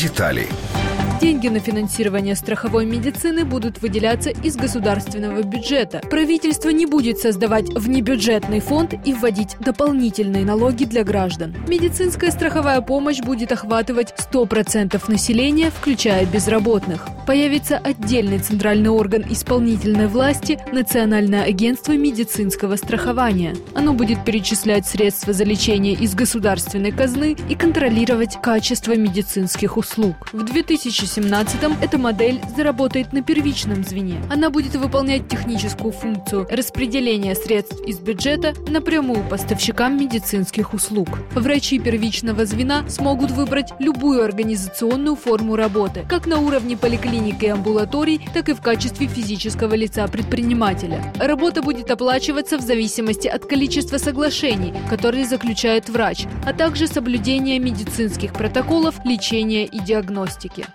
Детали. Деньги на финансирование страховой медицины будут выделяться из государственного бюджета. Правительство не будет создавать внебюджетный фонд и вводить дополнительные налоги для граждан. Медицинская страховая помощь будет охватывать 100% населения, включая безработных. Появится отдельный центральный орган исполнительной власти – Национальное агентство медицинского страхования. Оно будет перечислять средства за лечение из государственной казны и контролировать качество медицинских услуг. В 2000 2017-м эта модель заработает на первичном звене. Она будет выполнять техническую функцию распределения средств из бюджета напрямую поставщикам медицинских услуг. Врачи первичного звена смогут выбрать любую организационную форму работы, как на уровне поликлиник и амбулаторий, так и в качестве физического лица предпринимателя. Работа будет оплачиваться в зависимости от количества соглашений, которые заключает врач, а также соблюдения медицинских протоколов лечения и диагностики.